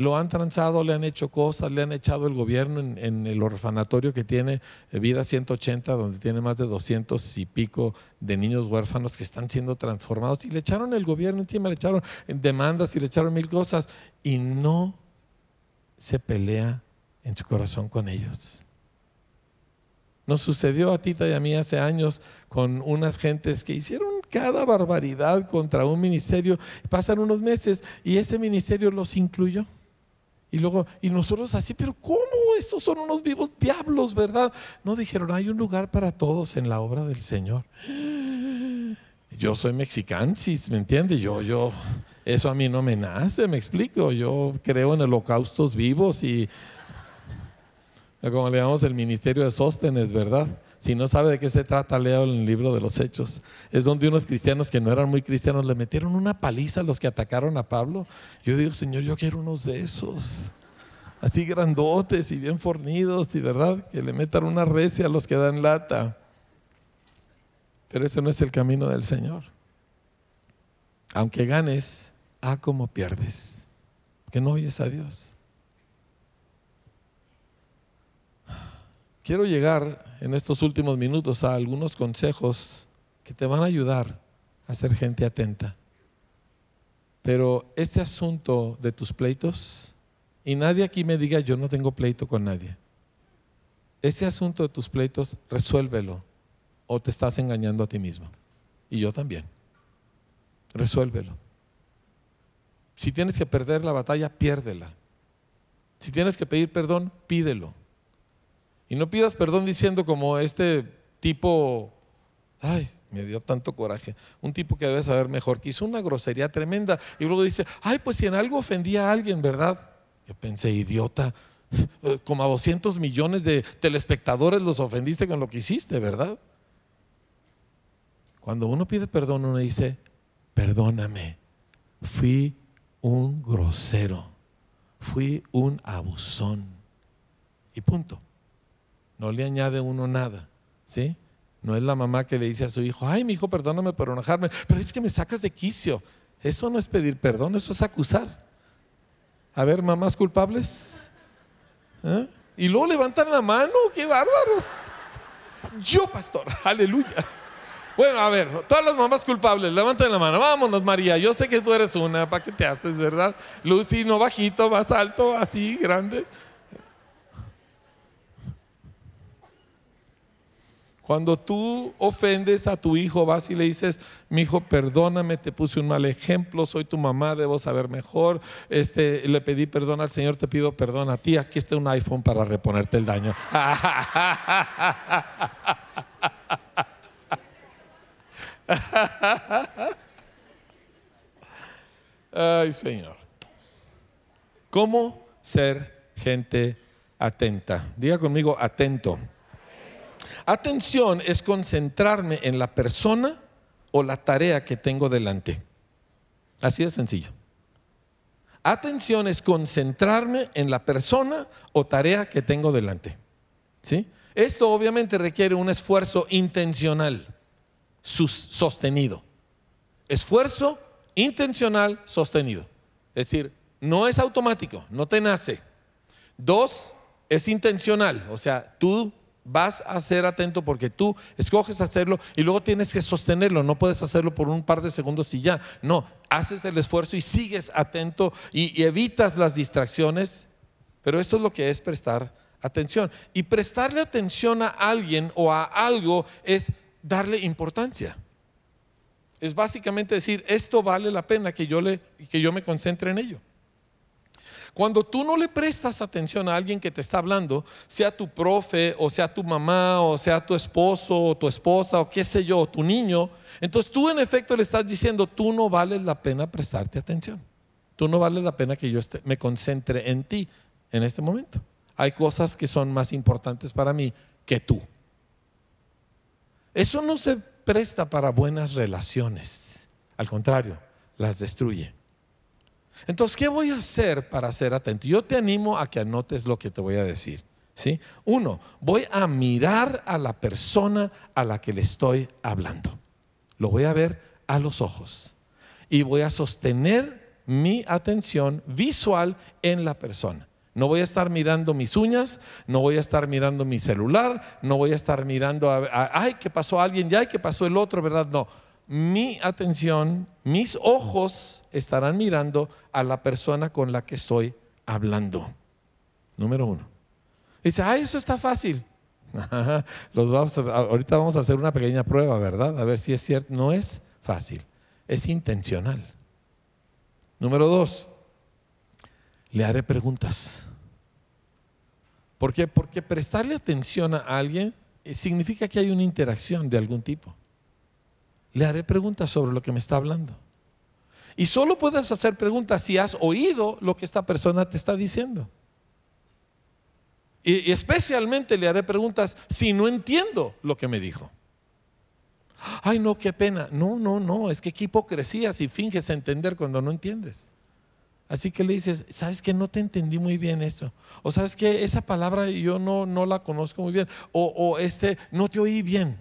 Speaker 1: lo han transado, le han hecho cosas, le han echado el gobierno en, el orfanatorio que tiene eh, Vida 180, donde tiene más de 200 y pico de niños huérfanos que están siendo transformados. Y le echaron el gobierno encima, le echaron demandas y le echaron mil cosas. Y no se pelea en su corazón con ellos. Nos sucedió a Tita y a mí hace años con unas gentes que hicieron cada barbaridad contra un ministerio. Pasan unos meses y ese ministerio los incluyó. Y luego, y nosotros así, pero ¿cómo? Estos son unos vivos diablos, ¿verdad? No dijeron, hay un lugar para todos en la obra del Señor. Yo soy mexicansis, ¿me entiende? Yo, yo, eso a mí no me nace, me explico. Yo creo en holocaustos vivos y, como le llamamos el ministerio de Sóstenes, ¿verdad? Si no sabe de qué se trata, en el libro de los Hechos. Es donde unos cristianos que no eran muy cristianos le metieron una paliza a los que atacaron a Pablo. Yo digo, Señor, yo quiero unos de esos. Así grandotes y bien fornidos, y verdad, que le metan una recia a los que dan lata. Pero ese no es el camino del Señor. Aunque ganes, a como pierdes. Que no oyes a Dios. Quiero llegar en estos últimos minutos a algunos consejos que te van a ayudar a ser gente atenta. Pero este asunto de tus pleitos, y nadie aquí me diga yo no tengo pleito con nadie. Ese asunto de tus pleitos, resuélvelo o te estás engañando a ti mismo. Y yo también. Resuélvelo. Si tienes que perder la batalla, piérdela. Si tienes que pedir perdón, pídelo. Y no pidas perdón diciendo como este tipo, ay, me dio tanto coraje. Un tipo que debe saber mejor, que hizo una grosería tremenda. Y luego dice, ay, pues si en algo ofendía a alguien, ¿verdad? Yo pensé, idiota, como a 200 millones de telespectadores los ofendiste con lo que hiciste, ¿verdad? Cuando uno pide perdón, uno dice, perdóname, fui un grosero, fui un abusón. Y punto. No le añade uno nada, ¿sí? No es la mamá que le dice a su hijo, ay, mi hijo, perdóname por enojarme, pero es que me sacas de quicio. Eso no es pedir perdón, eso es acusar. A ver, mamás culpables. ¿Eh? Y luego levantan la mano, qué bárbaros. Yo, pastor, aleluya. Bueno, a ver, todas las mamás culpables, levanten la mano. Vámonos, María. Yo sé que tú eres una, ¿para qué te haces, verdad? Lucy, no bajito, más alto, así, grande. Cuando tú ofendes a tu hijo, vas y le dices, mi hijo, perdóname, te puse un mal ejemplo, soy tu mamá, debo saber mejor. Este, le pedí perdón al Señor, te pido perdón a ti. Aquí está un iPhone para reponerte el daño. Ay, Señor. ¿Cómo ser gente atenta? Diga conmigo, atento. Atención es concentrarme en la persona o la tarea que tengo delante. Así de sencillo. Atención es concentrarme en la persona o tarea que tengo delante. ¿Sí? Esto obviamente requiere un esfuerzo intencional, sostenido. Esfuerzo intencional sostenido. Es decir, no es automático, no te nace. Dos, es intencional, o sea, tú vas a ser atento porque tú escoges hacerlo y luego tienes que sostenerlo, no puedes hacerlo por un par de segundos y ya, no, haces el esfuerzo y sigues atento y, evitas las distracciones, pero esto es lo que es prestar atención. Y prestarle atención a alguien o a algo es darle importancia. Es básicamente decir, esto vale la pena que yo, le, que yo me concentre en ello. Cuando tú no le prestas atención a alguien que te está hablando, sea tu profe o sea tu mamá o sea tu esposo o tu esposa o qué sé yo, tu niño, entonces tú en efecto le estás diciendo, tú no vales la pena prestarte atención. Tú no vales la pena que yo me concentre en ti en este momento. Hay cosas que son más importantes para mí que tú. Eso no se presta para buenas relaciones. Al contrario, las destruye. Entonces, ¿qué voy a hacer para ser atento? Yo te animo a que anotes lo que te voy a decir. ¿sí? Uno, voy a mirar a la persona a la que le estoy hablando. Lo voy a ver a los ojos. Y voy a sostener mi atención visual en la persona. No voy a estar mirando mis uñas, no voy a estar mirando mi celular, no voy a estar mirando, a, ay, que pasó alguien ya, que pasó el otro, ¿verdad? No. Mi atención, mis ojos estarán mirando a la persona con la que estoy hablando. Número uno. Dice, ay, eso está fácil. Los vamos ahorita vamos a hacer una pequeña prueba, ¿verdad? A ver si es cierto. No es fácil, es intencional. Número dos, le haré preguntas. ¿Por qué? Porque prestarle atención a alguien eh, significa que hay una interacción de algún tipo. Le haré preguntas sobre lo que me está hablando. Y solo puedes hacer preguntas si has oído lo que esta persona te está diciendo. Y, especialmente le haré preguntas si no entiendo lo que me dijo. Ay, no, qué pena. No, no, no, es que qué hipocresía si finges entender cuando no entiendes. Así que le dices, ¿sabes que no te entendí muy bien eso? O sabes que esa palabra yo no, no la conozco muy bien. O, este, no te oí bien.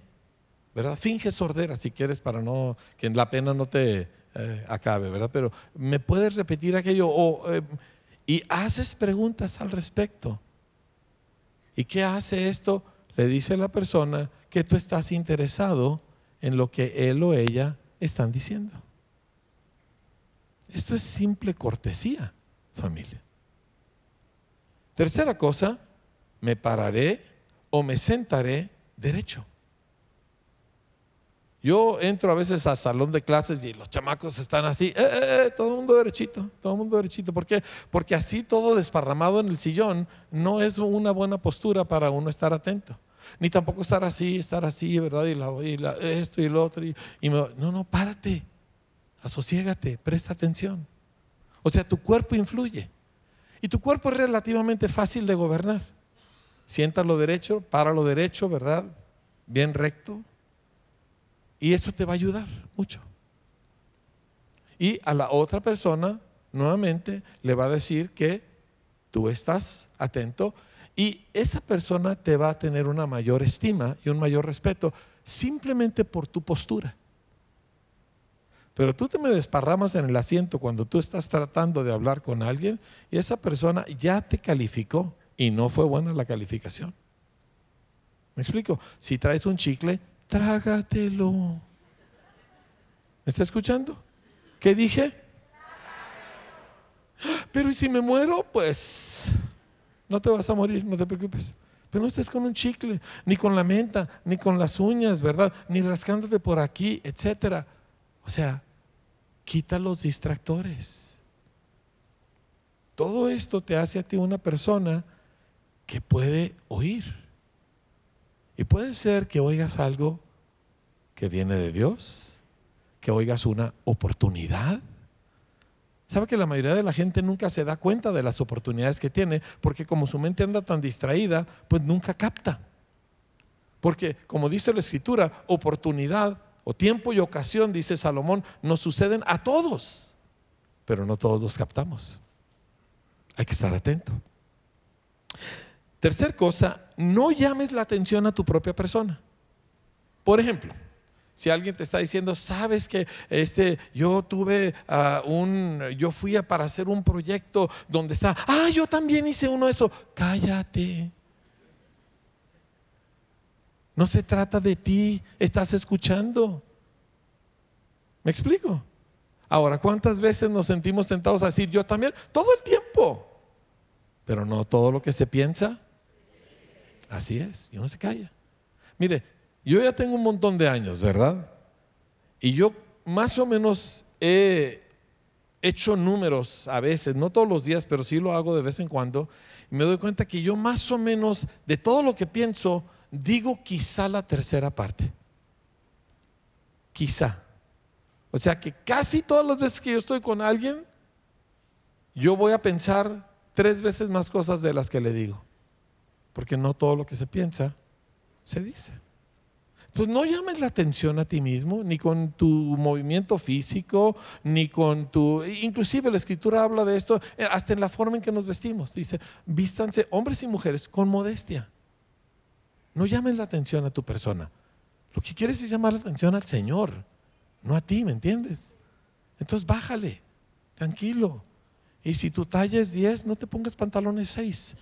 Speaker 1: ¿Verdad? Finge sordera si quieres para no, que la pena no te eh, acabe, ¿verdad? Pero me puedes repetir aquello eh, y haces preguntas al respecto. ¿Y qué hace esto? Le dice la persona que tú estás interesado en lo que él o ella están diciendo. Esto es simple cortesía, familia. Tercera cosa, me pararé o me sentaré derecho. Yo entro a veces al salón de clases y los chamacos están así, eh, eh, eh, todo el mundo derechito, todo el mundo derechito. ¿Por qué? Porque así todo desparramado en el sillón no es una buena postura para uno estar atento. Ni tampoco estar así, estar así, ¿verdad? Y, esto y lo otro. Y, no, no, párate asociégate, presta atención. O sea, tu cuerpo influye. Y tu cuerpo es relativamente fácil de gobernar. Siéntalo derecho, páralo derecho, ¿verdad? Bien recto. Y eso te va a ayudar mucho. Y a la otra persona, nuevamente, le va a decir que tú estás atento y esa persona te va a tener una mayor estima y un mayor respeto simplemente por tu postura. Pero tú te me desparramas en el asiento cuando tú estás tratando de hablar con alguien y esa persona ya te calificó y no fue buena la calificación. ¿Me explico? Si traes un chicle, trágatelo. ¿Me está escuchando? ¿Qué dije? Pero ¿y si me muero? Pues no te vas a morir, no te preocupes. Pero no estés con un chicle, ni con la menta, ni con las uñas, ¿verdad? Ni rascándote por aquí, etcétera. O sea, quita los distractores. Todo esto te hace a ti una persona que puede oír. Y puede ser que oigas algo que viene de Dios, que oigas una oportunidad. ¿Sabe que la mayoría de la gente nunca se da cuenta de las oportunidades que tiene? Porque como su mente anda tan distraída, pues nunca capta. Porque como dice la escritura, oportunidad o tiempo y ocasión, dice Salomón, nos suceden a todos, pero no todos los captamos. Hay que estar atento. Tercer cosa, no llames la atención a tu propia persona. Por ejemplo, Si alguien te está diciendo, sabes que este, yo tuve ah, un, yo fui a, para hacer un proyecto donde está, ah, yo también hice uno de eso. Cállate. No se trata de ti, estás escuchando. ¿Me explico? Ahora, ¿cuántas veces nos sentimos tentados a decir yo también? Todo el tiempo. Pero no todo lo que se piensa. Así es, y uno se calla. Mire, yo ya tengo un montón de años, ¿verdad? Y yo más o menos he hecho números a veces, no todos los días, pero sí lo hago de vez en cuando. Y me doy cuenta que yo más o menos de todo lo que pienso, digo quizá la tercera parte. Quizá. O sea que casi todas las veces que yo estoy con alguien, yo voy a pensar tres veces más cosas de las que le digo. Porque no todo lo que se piensa se dice. Entonces no llames la atención a ti mismo, ni con tu movimiento físico, ni con tu... Inclusive la escritura habla de esto eh, hasta en la forma en que nos vestimos. Dice, vístanse hombres y mujeres con modestia. No llames la atención a tu persona. Lo que quieres es llamar la atención al Señor, no a ti, ¿me entiendes? Entonces bájale, tranquilo. Y si tu talla es 10, no te pongas pantalones 6.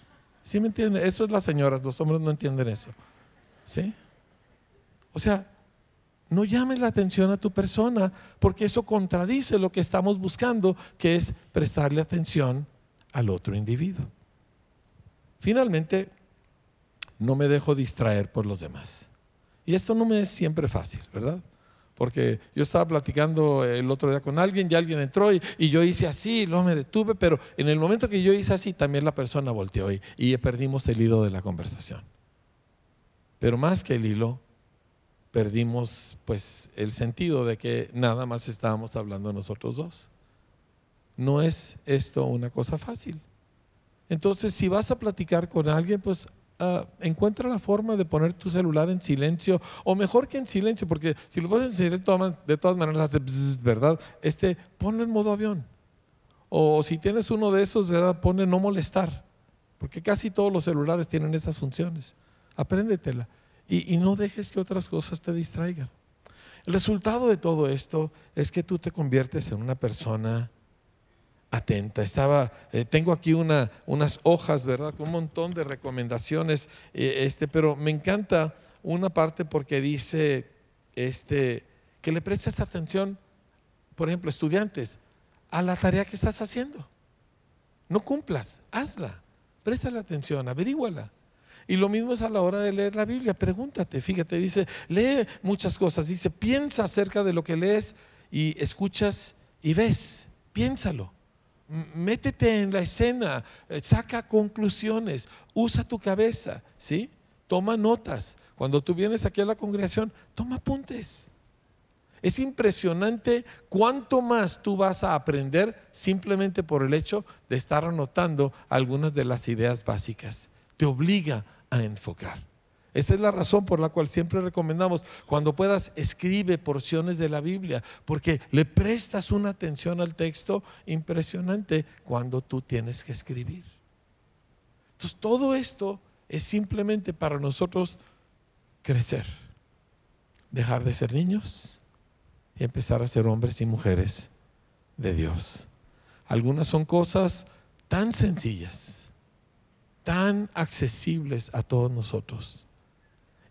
Speaker 1: ¿Sí me entiendes? Eso es las señoras, los hombres no entienden eso. ¿Sí? O sea, no llames la atención a tu persona porque eso contradice lo que estamos buscando, que es prestarle atención al otro individuo. Finalmente, no me dejo distraer por los demás. Y esto no me es siempre fácil, ¿verdad? Porque yo estaba platicando el otro día con alguien y alguien entró y, yo hice así, luego me detuve, pero en el momento que yo hice así, también la persona volteó y, y perdimos el hilo de la conversación. Pero más que el hilo, perdimos pues el sentido de que nada más estábamos hablando nosotros dos. No es esto una cosa fácil. Entonces, si vas a platicar con alguien, pues ah, encuentra la forma de poner tu celular en silencio, o mejor que en silencio, porque si lo pones en silencio, de todas maneras hace ¿verdad? Este, ponlo en modo avión. O si tienes uno de esos, ¿verdad? Pone no molestar, porque casi todos los celulares tienen esas funciones. Apréndetela y, no dejes que otras cosas te distraigan. El resultado de todo esto es que tú te conviertes en una persona atenta. Estaba, eh, tengo aquí una, unas hojas, ¿verdad? Con un montón de recomendaciones, eh, este, pero me encanta una parte porque dice este, que le prestes atención, por ejemplo, estudiantes, a la tarea que estás haciendo. No cumplas, hazla, préstale atención, averíguala. Y lo mismo es a la hora de leer la Biblia. Pregúntate, fíjate, dice, lee muchas cosas. Dice, piensa acerca de lo que lees y escuchas y ves. Piénsalo. Métete en la escena, eh, saca conclusiones, usa tu cabeza, ¿sí? Toma notas. Cuando tú vienes aquí a la congregación, toma apuntes. Es impresionante cuánto más tú vas a aprender simplemente por el hecho de estar anotando algunas de las ideas básicas. Te obliga a enfocar. Esa es la razón por la cual siempre recomendamos, cuando puedas, escribe porciones de la Biblia, porque le prestas una atención al texto impresionante cuando tú tienes que escribir. Entonces, todo esto es simplemente para nosotros crecer, dejar de ser niños y empezar a ser hombres y mujeres de Dios. Algunas son cosas tan sencillas tan accesibles a todos nosotros.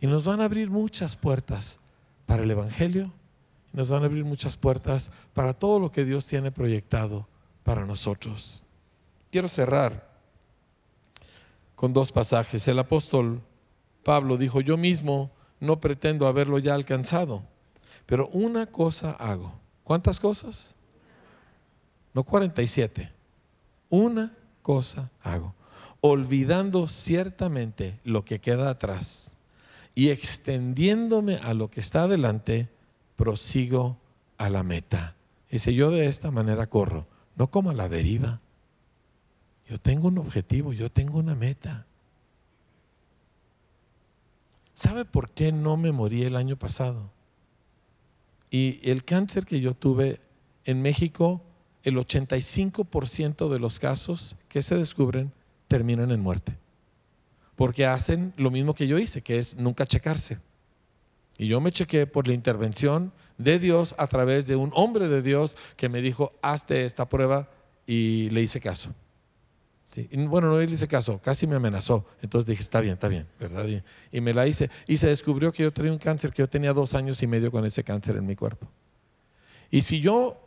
Speaker 1: Y nos van a abrir muchas puertas para el Evangelio, nos van a abrir muchas puertas para todo lo que Dios tiene proyectado para nosotros. Quiero cerrar con dos pasajes. El apóstol Pablo dijo, yo mismo no pretendo haberlo ya alcanzado, pero una cosa hago. ¿Cuántas cosas? No 47. Una cosa hago olvidando ciertamente lo que queda atrás y extendiéndome a lo que está adelante, prosigo a la meta. Dice, yo de esta manera corro, no como a la deriva. Yo tengo un objetivo, yo tengo una meta. ¿Sabe por qué no me morí el año pasado? Y el cáncer que yo tuve en México, el 85% de los casos que se descubren terminan en muerte. Porque hacen lo mismo que yo hice, que es nunca checarse. Y yo me chequé por la intervención de Dios a través de un hombre de Dios que me dijo, hazte esta prueba y le hice caso. Sí. bueno, no le hice caso, casi me amenazó. Entonces dije, está bien, está bien, ¿verdad? Y, y, me la hice. Y se descubrió que yo tenía un cáncer, que yo tenía dos años y medio con ese cáncer en mi cuerpo. Y si yo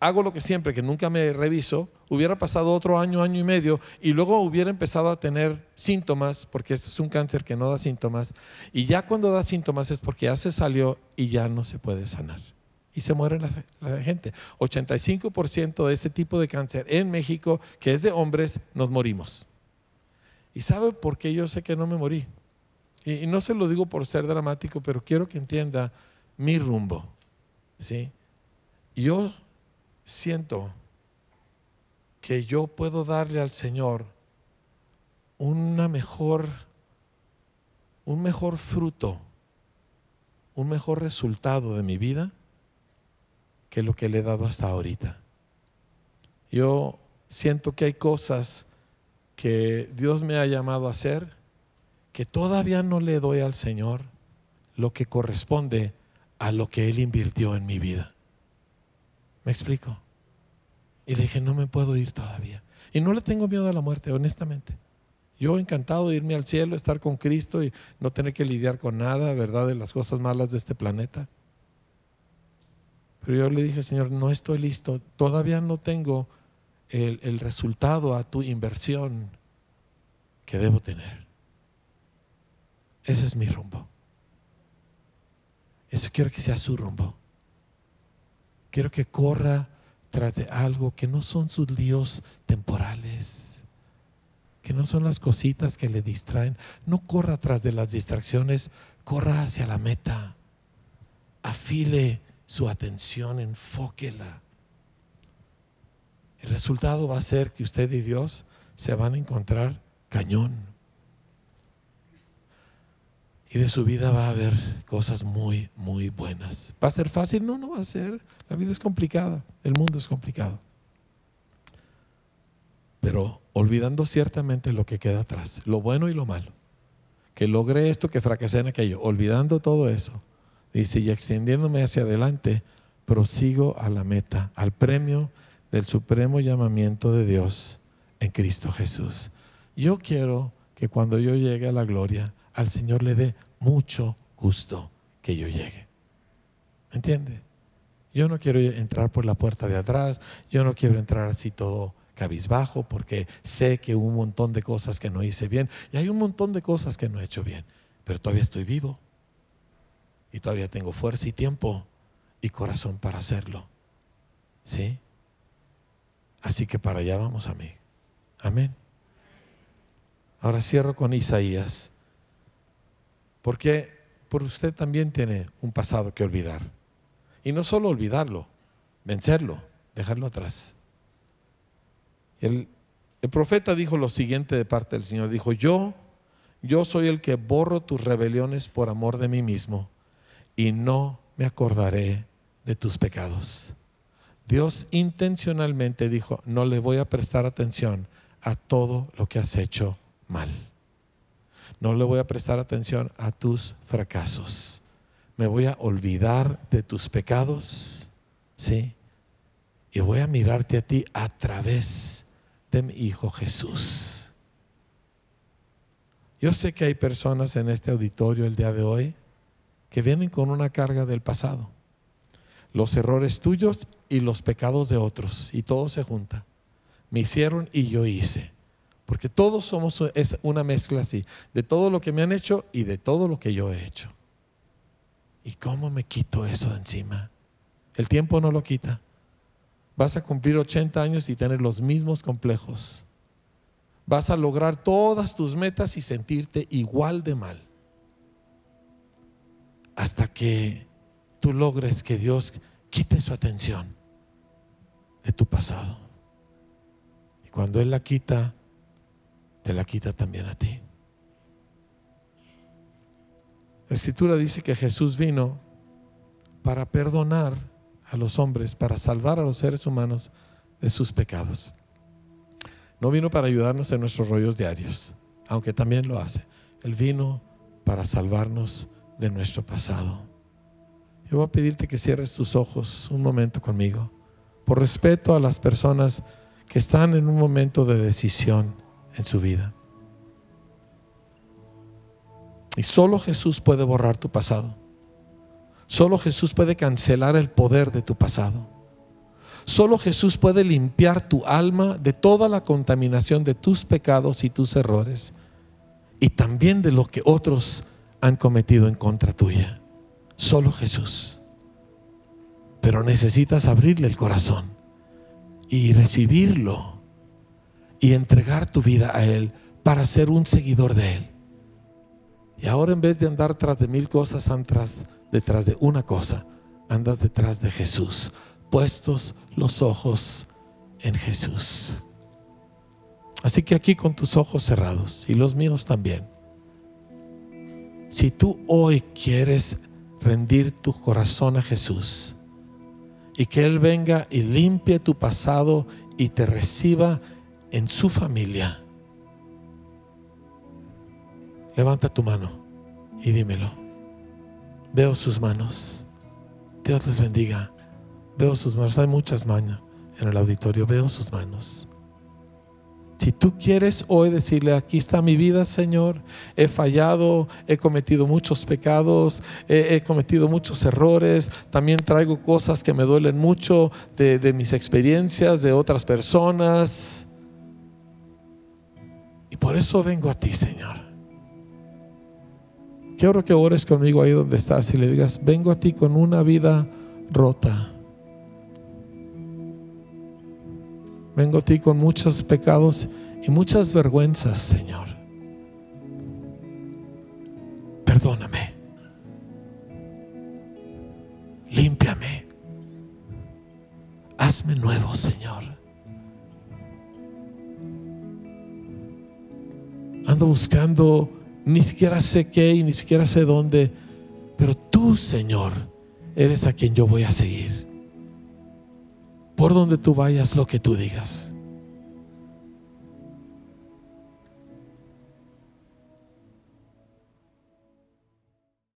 Speaker 1: hago lo que siempre, que nunca me reviso, hubiera pasado otro año, año y medio, y luego hubiera empezado a tener síntomas, porque este es un cáncer que no da síntomas, y ya cuando da síntomas es porque ya se salió y ya no se puede sanar. Y se muere la, la gente. 85% de ese tipo de cáncer en México, que es de hombres, nos morimos. ¿Y sabe por qué yo sé que no me morí? Y, y no se lo digo por ser dramático, pero quiero que entienda mi rumbo. ¿sí? Yo siento que yo puedo darle al Señor una mejor, un mejor fruto, un mejor resultado de mi vida que lo que le he dado hasta ahorita. Yo siento que hay cosas que Dios me ha llamado a hacer que todavía no le doy al Señor lo que corresponde a lo que Él invirtió en mi vida. ¿Me explico? Y le dije, no me puedo ir todavía. Y no le tengo miedo a la muerte, honestamente. Yo encantado de irme al cielo, estar con Cristo y no tener que lidiar con nada, ¿verdad? De las cosas malas de este planeta. Pero yo le dije, Señor, no estoy listo. Todavía no tengo el, el resultado a tu inversión que debo tener. Ese es mi rumbo. Eso quiero que sea su rumbo. Quiero que corra tras de algo que no son sus líos temporales, que no son las cositas que le distraen. No corra tras de las distracciones, corra hacia la meta. Afile su atención, enfóquela. El resultado va a ser que usted y Dios se van a encontrar cañón y de su vida va a haber cosas muy, muy buenas. ¿Va a ser fácil? No, no va a ser. La vida es complicada, el mundo es complicado. Pero olvidando ciertamente lo que queda atrás, lo bueno y lo malo. Que logré esto, que fracasé en aquello. Olvidando todo eso. Dice, y extendiéndome hacia adelante, prosigo a la meta, al premio del supremo llamamiento de Dios en Cristo Jesús. Yo quiero que cuando yo llegue a la gloria, al Señor le dé mucho gusto que yo llegue. ¿Entiende? Yo no quiero entrar por la puerta de atrás, yo no quiero entrar así todo cabizbajo porque sé que hubo un montón de cosas que no hice bien y hay un montón de cosas que no he hecho bien, pero todavía estoy vivo y todavía tengo fuerza y tiempo y corazón para hacerlo. ¿Sí? Así que para allá vamos a mí. Amén. Ahora cierro con Isaías porque por usted también tiene un pasado que olvidar. Y no solo olvidarlo, vencerlo, dejarlo atrás. El, el profeta dijo lo siguiente de parte del Señor. Dijo, yo, yo soy el que borro tus rebeliones por amor de mí mismo y no me acordaré de tus pecados. Dios intencionalmente dijo, no le voy a prestar atención a todo lo que has hecho mal. No le voy a prestar atención a tus fracasos. Me voy a olvidar de tus pecados, ¿sí? Y voy a mirarte a ti a través de mi Hijo Jesús. Yo sé que hay personas en este auditorio el día de hoy que vienen con una carga del pasado. Los errores tuyos y los pecados de otros. Y todo se junta. Me hicieron y yo hice. Porque todos somos una mezcla así, de todo lo que me han hecho y de todo lo que yo he hecho. ¿Y cómo me quito eso de encima? El tiempo no lo quita. Vas a cumplir 80 años y tener los mismos complejos. Vas a lograr todas tus metas y sentirte igual de mal. Hasta que tú logres que Dios quite su atención de tu pasado. Y cuando Él la quita, te la quita también a ti. La escritura dice que Jesús vino para perdonar a los hombres, para salvar a los seres humanos de sus pecados. No vino para ayudarnos en nuestros rollos diarios, aunque también lo hace. Él vino para salvarnos de nuestro pasado. Yo voy a pedirte que cierres tus ojos un momento conmigo, por respeto a las personas que están en un momento de decisión en su vida. Y solo Jesús puede borrar tu pasado. Solo Jesús puede cancelar el poder de tu pasado. Solo Jesús puede limpiar tu alma de toda la contaminación de tus pecados y tus errores y también de lo que otros han cometido en contra tuya. Solo Jesús. Pero necesitas abrirle el corazón y recibirlo y entregar tu vida a Él para ser un seguidor de Él. Y ahora en vez de andar tras de mil cosas, andas detrás de una cosa, andas detrás de Jesús, puestos los ojos en Jesús. Así que aquí con tus ojos cerrados y los míos también. Si tú hoy quieres rendir tu corazón a Jesús y que Él venga y limpie tu pasado y te reciba en su familia, levanta tu mano y dímelo. Veo sus manos. Dios les bendiga. Veo sus manos. Hay muchas manos en el auditorio. Veo sus manos. Si tú quieres hoy decirle, aquí está mi vida, Señor, he fallado, he cometido muchos pecados, he, cometido muchos errores, también traigo cosas que me duelen mucho de, mis experiencias, de otras personas. Y por eso vengo a ti, Señor. Quiero que ores conmigo ahí donde estás y le digas, vengo a ti con una vida rota Vengo a ti con muchos pecados y muchas vergüenzas, Señor. Perdóname. Límpiame. Hazme nuevo, Señor. Ando buscando, ni siquiera sé qué y ni siquiera sé dónde, pero tú, Señor, eres a quien yo voy a seguir por donde tú vayas, lo que tú digas.